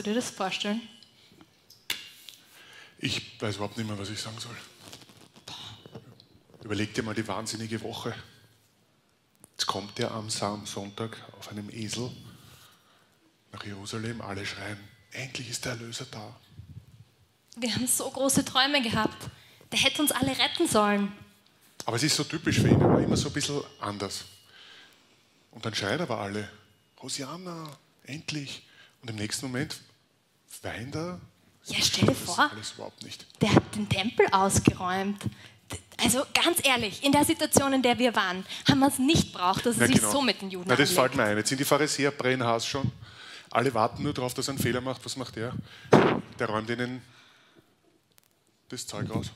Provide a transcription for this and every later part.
du dir das vorstellen? Ich weiß überhaupt nicht mehr, was ich sagen soll. Überleg dir mal die wahnsinnige Woche. Jetzt kommt er am Sonntag auf einem Esel nach Jerusalem, alle schreien, endlich ist der Erlöser da. Wir haben so große Träume gehabt. Der hätte uns alle retten sollen. Aber es ist so typisch für ihn, er war immer so ein bisschen anders. Und dann schreien aber alle, Hosianna, endlich. Und im nächsten Moment weint er. Ja, stell dir vor, alles überhaupt nicht. der hat den Tempel ausgeräumt. Also ganz ehrlich, in der Situation, in der wir waren, haben wir es nicht braucht, dass er Ja, sich genau. so mit den Juden Na, das anlegt. fällt mir ein. Jetzt sind die Pharisäer Brennhaas schon. Alle warten nur darauf, dass er einen Fehler macht. Was macht er? Der räumt ihnen das Zeug raus.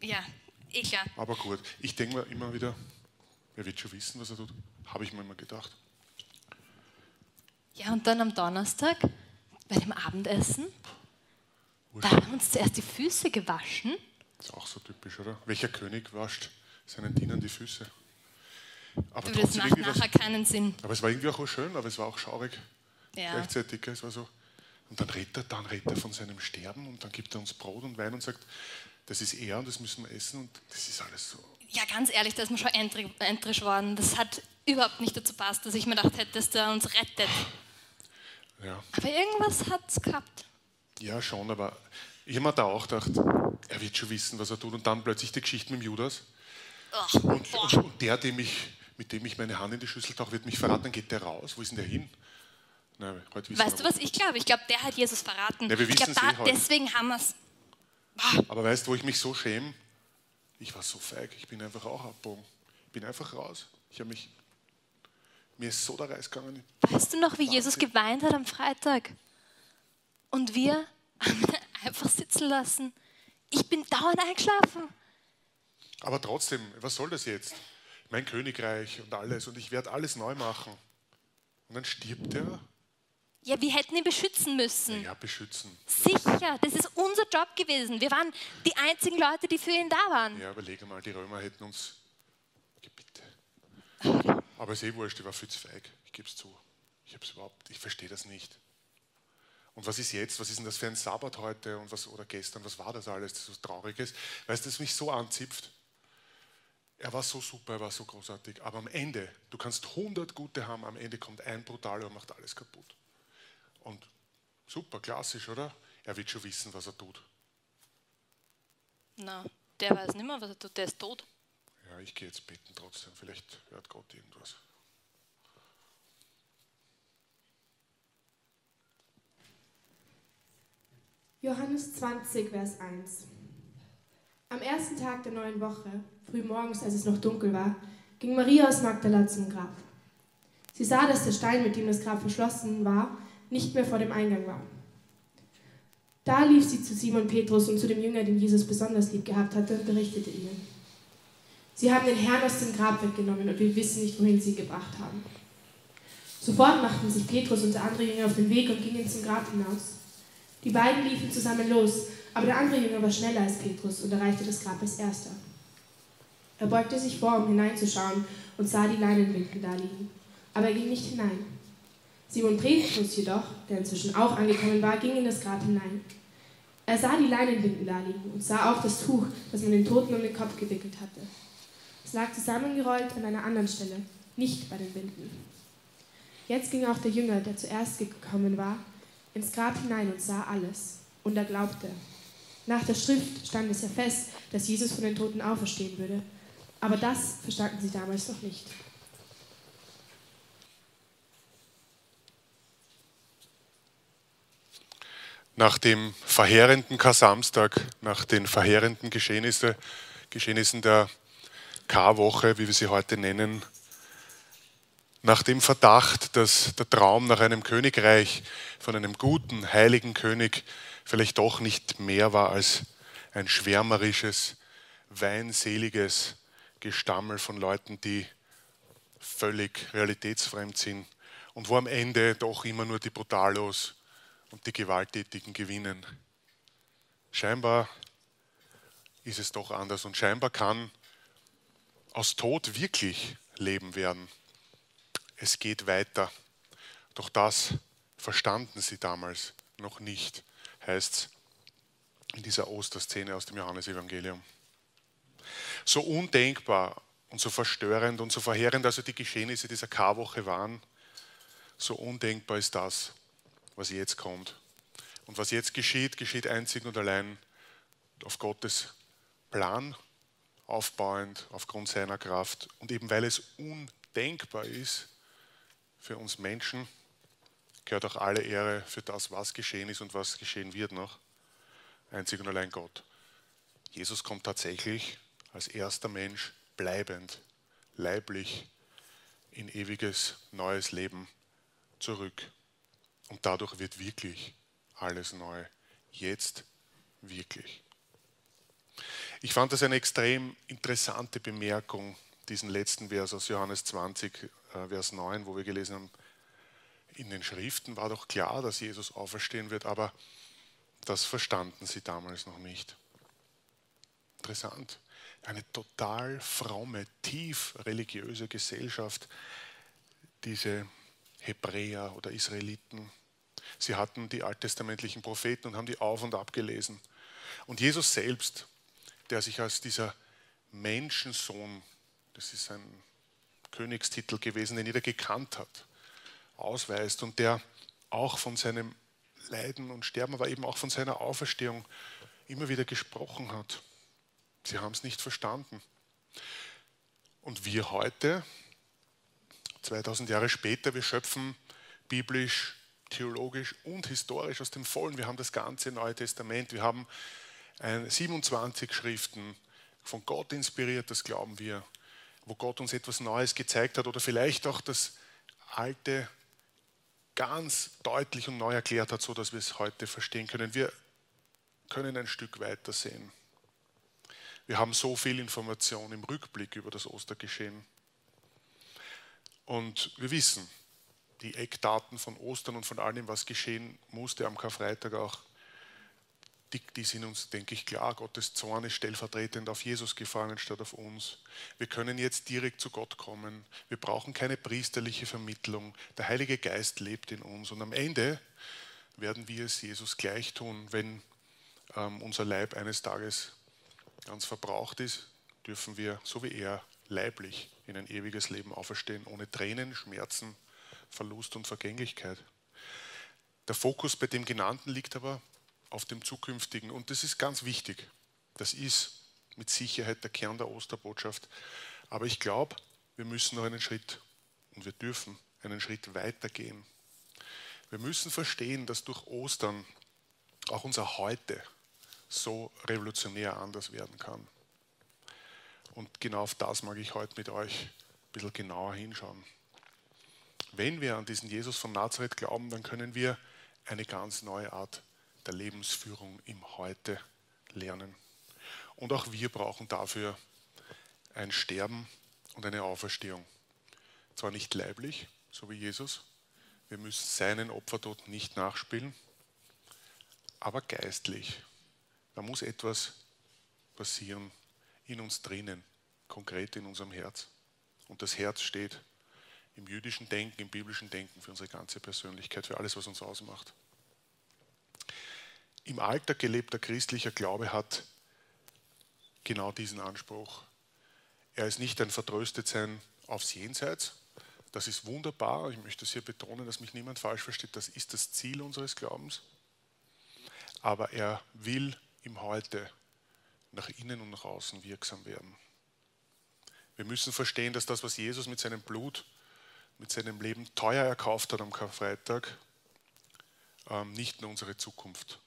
Ja, eh klar. Aber gut, ich denke mir immer wieder, er wird schon wissen, was er tut. Habe ich mir immer gedacht. Ja, und dann am Donnerstag bei dem Abendessen, da haben wir uns zuerst die Füße gewaschen. Ist auch so typisch, oder? Welcher König wascht seinen Dienern die Füße? Aber, Du, das macht irgendwie was- nachher keinen Sinn. aber es war irgendwie auch schön, aber es war auch schaurig Ja. gleichzeitig. Es war so. Und dann redet er, dann redet er von seinem Sterben und dann gibt er uns Brot und Wein und sagt, das ist er und das müssen wir essen und das ist alles so. Ja, ganz ehrlich, da ist mir schon entri- entrisch worden. Das hat überhaupt nicht dazu passt, dass ich mir gedacht hätte, dass der uns rettet. Ja. Aber irgendwas hat es gehabt. Ja, schon, aber ich habe mir da auch gedacht, er wird schon wissen, was er tut. Und dann plötzlich die Geschichte mit dem Judas. Ach, Und, und, und der, dem ich, mit dem ich meine Hand in die Schüssel tauche, wird mich verraten, dann geht der raus. Wo ist denn der hin? Wissen Weißt du, was ich glaube? Ich glaube, der hat Jesus verraten. Ja, wir ich glaube, eh deswegen haben wir es. Aber weißt du, wo ich mich so schäme? Ich war so feig, ich bin einfach auch abgebogen. Ich bin einfach raus. Ich habe mich. Mir ist so der Reis gegangen. Weißt du noch, wie Jesus Wahnsinn. geweint hat am Freitag? Und wir haben ihn einfach sitzen lassen. Ich bin dauernd eingeschlafen. Aber trotzdem, was soll das jetzt? Mein Königreich und alles und ich werde alles neu machen. Und dann stirbt er. Ja, wir hätten ihn beschützen müssen. Ja, beschützen. Sicher, das ist unser Job gewesen. Wir waren die einzigen Leute, die für ihn da waren. Ja, überlege mal, die Römer hätten uns. Bitte. Aber ist eh wurscht, ich war viel zu feig. Ich gebe es zu. Ich habe überhaupt, ich verstehe das nicht. Und was ist jetzt? Was ist denn das für ein Sabbat heute und was, oder gestern? Was war das alles? Das ist so Trauriges. Weißt du, das mich so anzipft. Er war so super, er war so großartig. Aber am Ende, du kannst 100 gute haben, am Ende kommt ein brutaler und macht alles kaputt. Und super, klassisch, oder? Er wird schon wissen, was er tut. Na, der weiß nicht mehr, was er tut. Der ist tot. Ja, ich gehe jetzt beten trotzdem. Vielleicht hört Gott irgendwas. Johannes 20, Vers 1. Am ersten Tag der neuen Woche, früh morgens, als es noch dunkel war, ging Maria aus Magdala zum Grab. Sie sah, dass der Stein, mit dem das Grab verschlossen war, nicht mehr vor dem Eingang war. Da lief sie zu Simon Petrus und zu dem Jünger, den Jesus besonders lieb gehabt hatte, und berichtete ihnen. Sie haben den Herrn aus dem Grab weggenommen und wir wissen nicht, wohin sie ihn gebracht haben. Sofort machten sich Petrus und der andere Jünger auf den Weg und gingen zum Grab hinaus. Die beiden liefen zusammen los, aber der andere Jünger war schneller als Petrus und erreichte das Grab als erster. Er beugte sich vor, um hineinzuschauen und sah die Leinenbinden da liegen, aber er ging nicht hinein. Simon Petrus jedoch, der inzwischen auch angekommen war, ging in das Grab hinein. Er sah die Leinenbinden da liegen und sah auch das Tuch, das man den Toten um den Kopf gewickelt hatte. Lag zusammengerollt an einer anderen Stelle, nicht bei den Binden. Jetzt ging auch der Jünger, der zuerst gekommen war, ins Grab hinein und sah alles. Und er glaubte. Nach der Schrift stand es ja fest, dass Jesus von den Toten auferstehen würde. Aber das verstanden sie damals noch nicht. Nach dem verheerenden Kar-Samstag, nach den verheerenden Geschehnisse, Geschehnissen der Karwoche, wie wir sie heute nennen, nach dem Verdacht, dass der Traum nach einem Königreich von einem guten, heiligen König vielleicht doch nicht mehr war als ein schwärmerisches, weinseliges Gestammel von Leuten, die völlig realitätsfremd sind und wo am Ende doch immer nur die Brutalos und die Gewalttätigen gewinnen. Scheinbar ist es doch anders und scheinbar kann aus Tod wirklich Leben werden. Es geht weiter. Doch das verstanden sie damals noch nicht, heißt es in dieser Osterszene aus dem Johannesevangelium. So undenkbar und so verstörend und so verheerend also die Geschehnisse dieser Karwoche waren, so undenkbar ist das, was jetzt kommt. Und was jetzt geschieht, geschieht einzig und allein auf Gottes Plan, aufbauend aufgrund seiner Kraft. Und eben weil es undenkbar ist für uns Menschen, gehört auch alle Ehre für das, was geschehen ist und was geschehen wird noch. Einzig und allein Gott. Jesus kommt tatsächlich als erster Mensch bleibend, leiblich in ewiges neues Leben zurück. Und dadurch wird wirklich alles neu. Jetzt wirklich. Ich fand das eine extrem interessante Bemerkung, diesen letzten Vers aus Johannes 20, äh, Vers 9, wo wir gelesen haben, in den Schriften war doch klar, dass Jesus auferstehen wird, aber das verstanden sie damals noch nicht. Interessant. Eine total fromme, tief religiöse Gesellschaft, diese Hebräer oder Israeliten. Sie hatten die alttestamentlichen Propheten und haben die auf und ab gelesen. Und Jesus selbst, der sich als dieser Menschensohn, das ist ein Königstitel gewesen, den jeder gekannt hat, ausweist und der auch von seinem Leiden und Sterben, aber eben auch von seiner Auferstehung immer wieder gesprochen hat. Sie haben es nicht verstanden. Und wir heute, 2000 Jahre später, wir schöpfen biblisch, theologisch und historisch aus dem Vollen. Wir haben das ganze Neue Testament. Wir haben 27 Schriften von Gott inspiriert, das glauben wir, wo Gott uns etwas Neues gezeigt hat oder vielleicht auch das Alte ganz deutlich und neu erklärt hat, so dass wir es heute verstehen können. Wir können ein Stück weiter sehen. Wir haben so viel Information im Rückblick über das Ostergeschehen. Und wir wissen die Eckdaten von Ostern und von allem, was geschehen musste am Karfreitag auch die, die sind uns, denke ich, klar. Gottes Zorn ist stellvertretend auf Jesus gefangen statt auf uns. Wir können jetzt direkt zu Gott kommen. Wir brauchen keine priesterliche Vermittlung. Der Heilige Geist lebt in uns. Und am Ende werden wir es Jesus gleich tun, wenn ähm, unser Leib eines Tages ganz verbraucht ist, dürfen wir, so wie er, leiblich in ein ewiges Leben auferstehen, ohne Tränen, Schmerzen, Verlust und Vergänglichkeit. Der Fokus bei dem Genannten liegt aber auf dem zukünftigen. Und das ist ganz wichtig. Das ist mit Sicherheit der Kern der Osterbotschaft. Aber ich glaube, wir müssen noch einen Schritt und wir dürfen einen Schritt weiter gehen. Wir müssen verstehen, dass durch Ostern auch unser Heute so revolutionär anders werden kann. Und genau auf das mag ich heute mit euch ein bisschen genauer hinschauen. Wenn wir an diesen Jesus von Nazareth glauben, dann können wir eine ganz neue Art der Lebensführung im Heute lernen. Und auch wir brauchen dafür ein Sterben und eine Auferstehung. Zwar nicht leiblich, so wie Jesus, wir müssen seinen Opfertod nicht nachspielen, aber geistlich. Da muss etwas passieren in uns drinnen, konkret in unserem Herz. Und das Herz steht im jüdischen Denken, im biblischen Denken für unsere ganze Persönlichkeit, für alles, was uns ausmacht im Alltag gelebter christlicher Glaube hat genau diesen Anspruch. Er ist nicht ein Vertröstetsein aufs Jenseits. Das ist wunderbar. Ich möchte es hier betonen, dass mich niemand falsch versteht. Das ist das Ziel unseres Glaubens. Aber er will im Heute nach innen und nach außen wirksam werden. Wir müssen verstehen, dass das, was Jesus mit seinem Blut, mit seinem Leben teuer erkauft hat am Karfreitag, ähm, nicht nur unsere Zukunft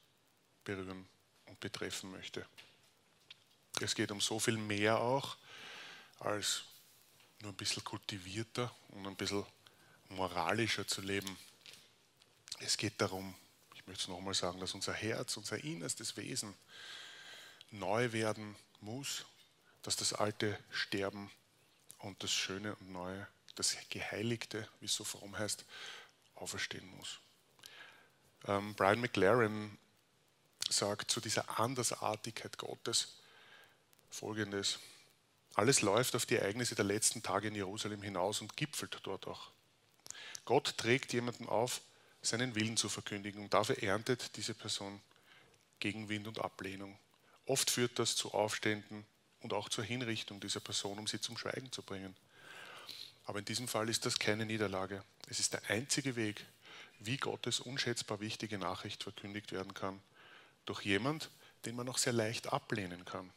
berühren und betreffen möchte. Es geht um so viel mehr auch als nur ein bisschen kultivierter und ein bisschen moralischer zu leben. Es geht darum, ich möchte es nochmal sagen, dass unser Herz, unser innerstes Wesen neu werden muss, dass das Alte sterben und das Schöne und Neue, das Geheiligte, wie es so fromm heißt, auferstehen muss. Ähm, Brian McLaren sagt zu dieser Andersartigkeit Gottes folgendes. Alles läuft auf die Ereignisse der letzten Tage in Jerusalem hinaus und gipfelt dort auch. Gott trägt jemanden auf, seinen Willen zu verkündigen. Und dafür erntet diese Person Gegenwind und Ablehnung. Oft führt das zu Aufständen und auch zur Hinrichtung dieser Person, um sie zum Schweigen zu bringen. Aber in diesem Fall ist das keine Niederlage. Es ist der einzige Weg, wie Gottes unschätzbar wichtige Nachricht verkündigt werden kann. Durch jemand, den man auch sehr leicht ablehnen kann.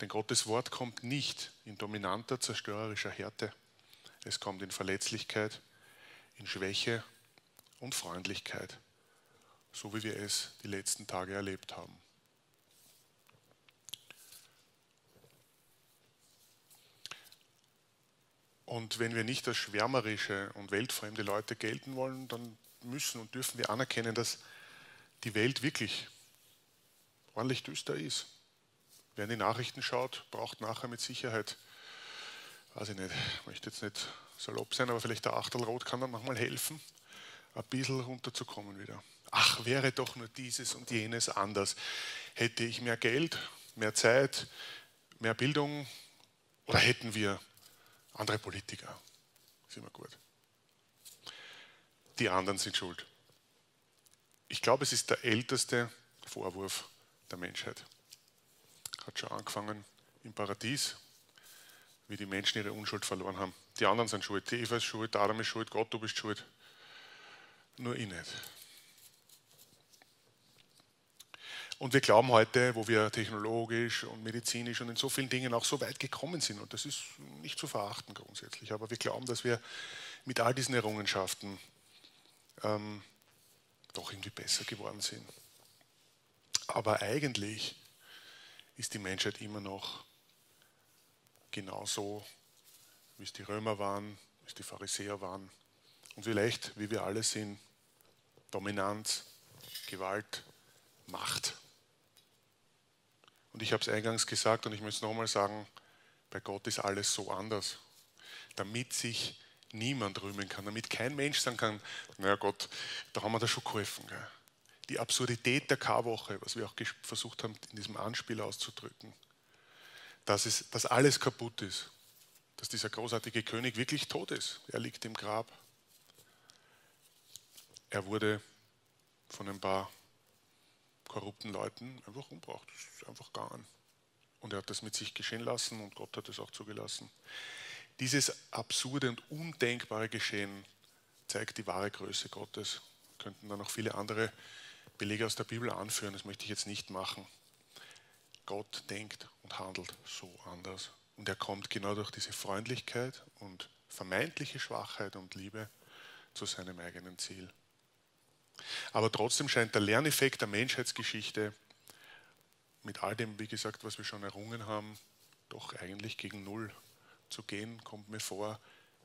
Denn Gottes Wort kommt nicht in dominanter, zerstörerischer Härte. Es kommt in Verletzlichkeit, in Schwäche und Freundlichkeit, so wie wir es die letzten Tage erlebt haben. Und wenn wir nicht als schwärmerische und weltfremde Leute gelten wollen, dann müssen und dürfen wir anerkennen, dass die Welt wirklich ordentlich düster ist. Wer in die Nachrichten schaut, braucht nachher mit Sicherheit, weiß ich nicht, ich möchte jetzt nicht salopp sein, aber vielleicht der Achtelrot kann dann manchmal helfen, ein bisschen runterzukommen wieder. Ach, wäre doch nur dieses und jenes anders. Hätte ich mehr Geld, mehr Zeit, mehr Bildung oder hätten wir andere Politiker? ist immer gut. Die anderen sind schuld. Ich glaube, es ist der älteste Vorwurf der Menschheit. Hat schon angefangen im Paradies, wie die Menschen ihre Unschuld verloren haben. Die anderen sind schuld. Die Eva ist schuld, Adam ist schuld, Gott, du bist schuld. Nur ich nicht. Und wir glauben heute, wo wir technologisch und medizinisch und in so vielen Dingen auch so weit gekommen sind, und das ist nicht zu verachten grundsätzlich, aber wir glauben, dass wir mit all diesen Errungenschaften ähm, doch irgendwie besser geworden sind. Aber eigentlich ist die Menschheit immer noch genauso, wie es die Römer waren, wie es die Pharisäer waren. Und vielleicht, wie wir alle sind, Dominanz, Gewalt, Macht. Und ich habe es eingangs gesagt und ich muss nochmal sagen, bei Gott ist alles so anders. Damit sich niemand rühmen kann, damit kein Mensch sagen kann, naja Gott, da haben wir da schon geholfen. Gell? Die Absurdität der Karwoche, was wir auch versucht haben, in diesem Anspiel auszudrücken, dass, es, dass alles kaputt ist, dass dieser großartige König wirklich tot ist. Er liegt im Grab. Er wurde von ein paar korrupten Leuten einfach umgebracht. Das ist einfach gegangen. Und er hat das mit sich geschehen lassen und Gott hat es auch zugelassen. Dieses absurde und undenkbare Geschehen zeigt die wahre Größe Gottes. Könnten da noch viele andere Belege aus der Bibel anführen, das möchte ich jetzt nicht machen. Gott denkt und handelt so anders. Und er kommt genau durch diese Freundlichkeit und vermeintliche Schwachheit und Liebe zu seinem eigenen Ziel. Aber trotzdem scheint der Lerneffekt der Menschheitsgeschichte mit all dem, wie gesagt, was wir schon errungen haben, doch eigentlich gegen Null zu gehen, kommt mir vor,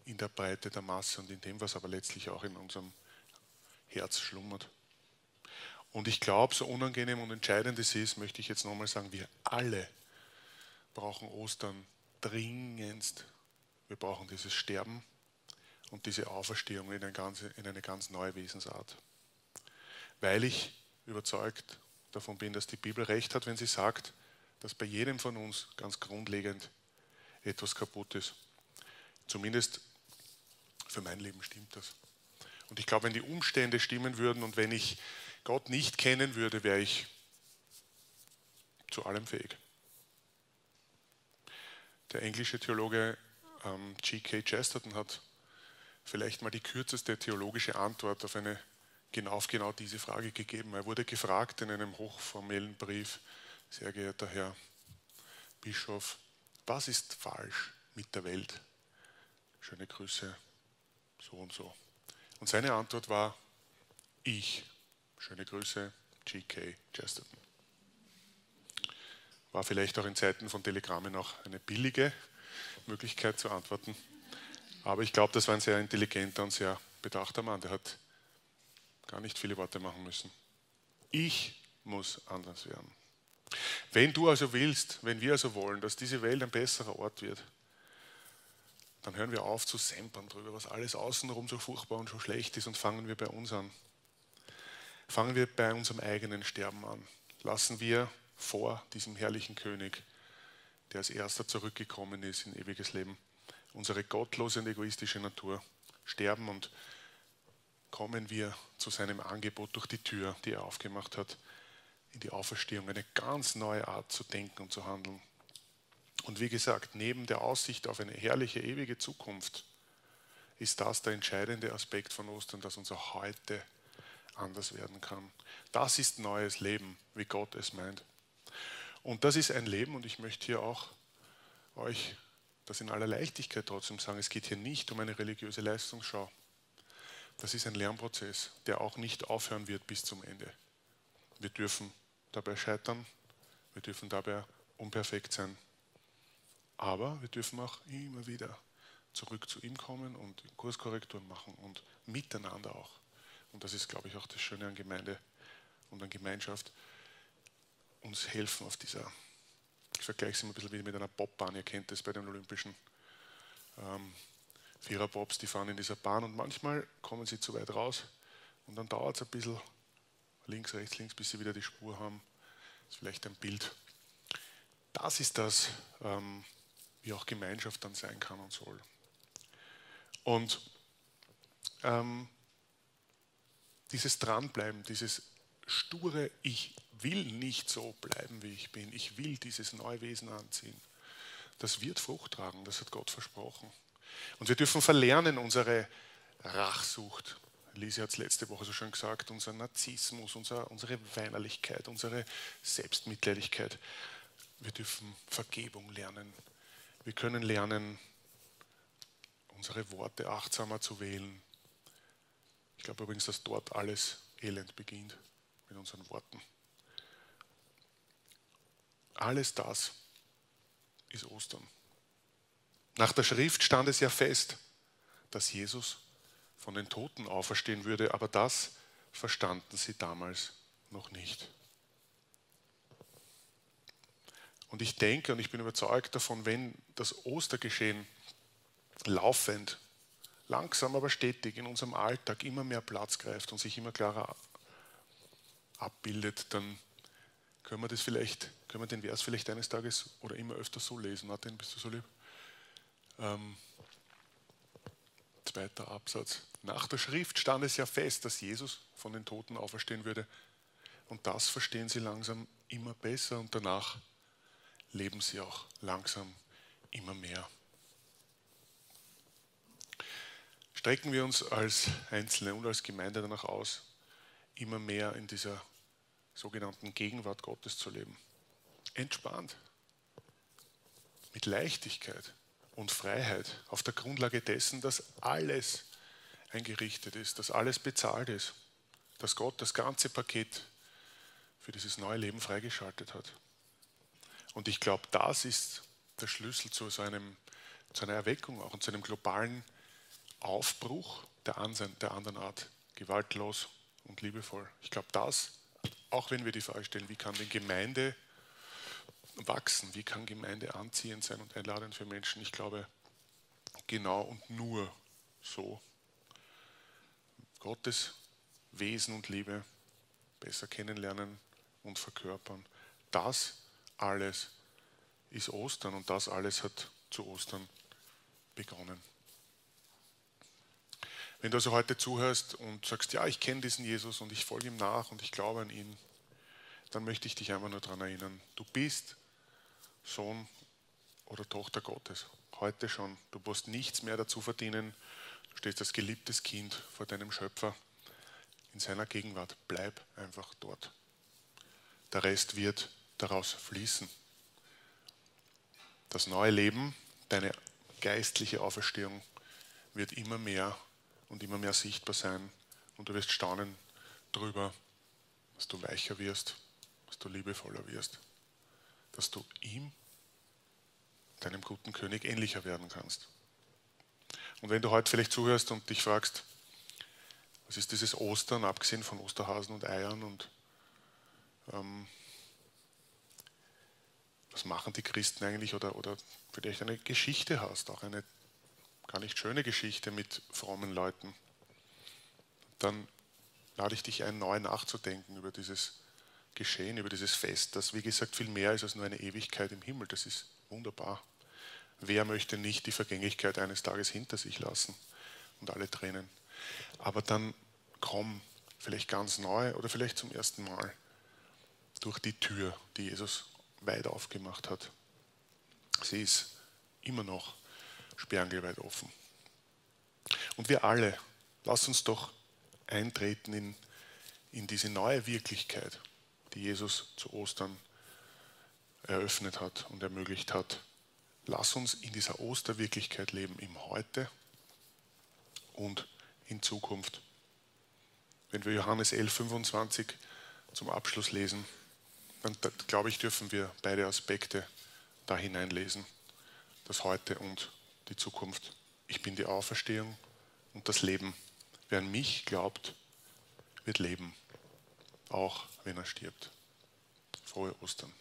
in der Breite der Masse und in dem, was aber letztlich auch in unserem Herz schlummert. Und ich glaube, so unangenehm und entscheidend es ist, möchte ich jetzt nochmal sagen, wir alle brauchen Ostern dringendst. Wir brauchen dieses Sterben und diese Auferstehung in eine ganz, in eine ganz neue Wesensart. Weil ich überzeugt davon bin, dass die Bibel recht hat, wenn sie sagt, dass bei jedem von uns ganz grundlegend etwas kaputt ist. Zumindest für mein Leben stimmt das. Und ich glaube, wenn die Umstände stimmen würden und wenn ich Gott nicht kennen würde, wäre ich zu allem fähig. Der englische Theologe ähm, G.K. Chesterton hat vielleicht mal die kürzeste theologische Antwort auf, eine, genau, auf genau diese Frage gegeben. Er wurde gefragt in einem hochformellen Brief, sehr geehrter Herr Bischof, was ist falsch mit der Welt? Schöne Grüße, so und so. Und seine Antwort war, ich. Schöne Grüße, G.K. Chesterton. War vielleicht auch in Zeiten von Telegrammen auch eine billige Möglichkeit zu antworten. Aber ich glaube, das war ein sehr intelligenter und sehr bedachter Mann. Der hat gar nicht viele Worte machen müssen. Ich muss anders werden. Wenn du also willst, wenn wir also wollen, dass diese Welt ein besserer Ort wird, dann hören wir auf zu sempern darüber, was alles außenrum so furchtbar und so schlecht ist und fangen wir bei uns an. Fangen wir bei unserem eigenen Sterben an. Lassen wir vor diesem herrlichen König, der als erster zurückgekommen ist in ewiges Leben, unsere gottlose und egoistische Natur sterben und kommen wir zu seinem Angebot durch die Tür, die er aufgemacht hat, in die Auferstehung, eine ganz neue Art zu denken und zu handeln. Und wie gesagt, neben der Aussicht auf eine herrliche, ewige Zukunft ist das der entscheidende Aspekt von Ostern, dass unser Heute anders werden kann. Das ist neues Leben, wie Gott es meint. Und das ist ein Leben, und ich möchte hier auch euch das in aller Leichtigkeit trotzdem sagen, es geht hier nicht um eine religiöse Leistungsschau. Das ist ein Lernprozess, der auch nicht aufhören wird bis zum Ende. Wir dürfen dabei scheitern, wir dürfen dabei unperfekt sein, aber wir dürfen auch immer wieder zurück zu ihm kommen und Kurskorrekturen machen und miteinander auch. Und das ist, glaube ich, auch das Schöne an Gemeinde und an Gemeinschaft, uns helfen auf dieser, ich vergleiche es immer ein bisschen wie mit einer Bobbahn, ihr kennt das bei den Olympischen ähm, Viererbobs, die fahren in dieser Bahn und manchmal kommen sie zu weit raus und dann dauert es ein bisschen links, rechts, links, bis sie wieder die Spur haben. Das ist vielleicht ein Bild. Das ist das, ähm, wie auch Gemeinschaft dann sein kann und soll. Und ähm, dieses Dranbleiben, dieses sture, ich will nicht so bleiben, wie ich bin, ich will dieses neue Wesen anziehen, das wird Frucht tragen, das hat Gott versprochen. Und wir dürfen verlernen, unsere Rachsucht, Lise hat es letzte Woche so schön gesagt, unser Narzissmus, unser, unsere Weinerlichkeit, unsere Selbstmitleidigkeit. Wir dürfen Vergebung lernen. Wir können lernen, unsere Worte achtsamer zu wählen. Ich glaube übrigens, dass dort alles Elend beginnt mit unseren Worten. Alles das ist Ostern. Nach der Schrift stand es ja fest, dass Jesus von den Toten auferstehen würde, aber das verstanden sie damals noch nicht. Und ich denke und ich bin überzeugt davon, wenn das Ostergeschehen laufend, langsam aber stetig in unserem Alltag immer mehr Platz greift und sich immer klarer abbildet, dann können wir das vielleicht, können wir den Vers vielleicht eines Tages oder immer öfter so lesen. Martin, bist du so lieb? Ähm, zweiter Absatz. Nach der Schrift stand es ja fest, dass Jesus von den Toten auferstehen würde. Und das verstehen sie langsam immer besser und danach leben sie auch langsam immer mehr. Strecken wir uns als Einzelne und als Gemeinde danach aus, immer mehr in dieser sogenannten Gegenwart Gottes zu leben. Entspannt, mit Leichtigkeit und Freiheit auf der Grundlage dessen, dass alles eingerichtet ist, dass alles bezahlt ist, dass Gott das ganze Paket für dieses neue Leben freigeschaltet hat. Und ich glaube, das ist der Schlüssel zu, so einem, zu einer Erweckung auch und zu einem globalen Aufbruch der, anderen Art, gewaltlos und liebevoll. Ich glaube, das, auch wenn wir die Frage stellen, wie kann denn Gemeinde wachsen? Wie kann Gemeinde anziehend sein und einladend für Menschen? Ich glaube, genau und nur so. Gottes Wesen und Liebe besser kennenlernen und verkörpern. Das alles ist Ostern und das alles hat zu Ostern begonnen. Wenn du also heute zuhörst und sagst, ja, ich kenne diesen Jesus und ich folge ihm nach und ich glaube an ihn, dann möchte ich dich einfach nur daran erinnern, du bist Sohn oder Tochter Gottes. Heute schon. Du musst nichts mehr dazu verdienen. Du stehst als geliebtes Kind vor deinem Schöpfer in seiner Gegenwart. Bleib einfach dort. Der Rest wird daraus fließen. Das neue Leben, deine geistliche Auferstehung wird immer mehr und immer mehr sichtbar sein und du wirst staunen darüber, dass du weicher wirst, dass du liebevoller wirst dass du ihm, deinem guten König, ähnlicher werden kannst. Und wenn du heute vielleicht zuhörst und dich fragst, was ist dieses Ostern, abgesehen von Osterhasen und Eiern und ähm, was machen die Christen eigentlich oder, oder vielleicht eine Geschichte hast, auch eine gar nicht schöne Geschichte mit frommen Leuten, dann lade ich dich ein, neu nachzudenken über dieses geschehen, über dieses Fest, das wie gesagt viel mehr ist als nur eine Ewigkeit im Himmel. Das ist wunderbar. Wer möchte nicht die Vergänglichkeit eines Tages hinter sich lassen und alle Tränen? Aber dann komm, vielleicht ganz neu oder vielleicht zum ersten Mal durch die Tür, die Jesus weit aufgemacht hat. Sie ist immer noch sperrangelweit offen. Und wir alle, lass uns doch eintreten in, in diese neue Wirklichkeit, die Jesus zu Ostern eröffnet hat und ermöglicht hat. Lass uns in dieser Osterwirklichkeit leben, im Heute und in Zukunft. Wenn wir Johannes 11, 25 zum Abschluss lesen, dann glaube ich, dürfen wir beide Aspekte da hineinlesen. Das Heute und die Zukunft. Ich bin die Auferstehung und das Leben. Wer an mich glaubt, wird leben, auch wenn er stirbt. Frohe Ostern.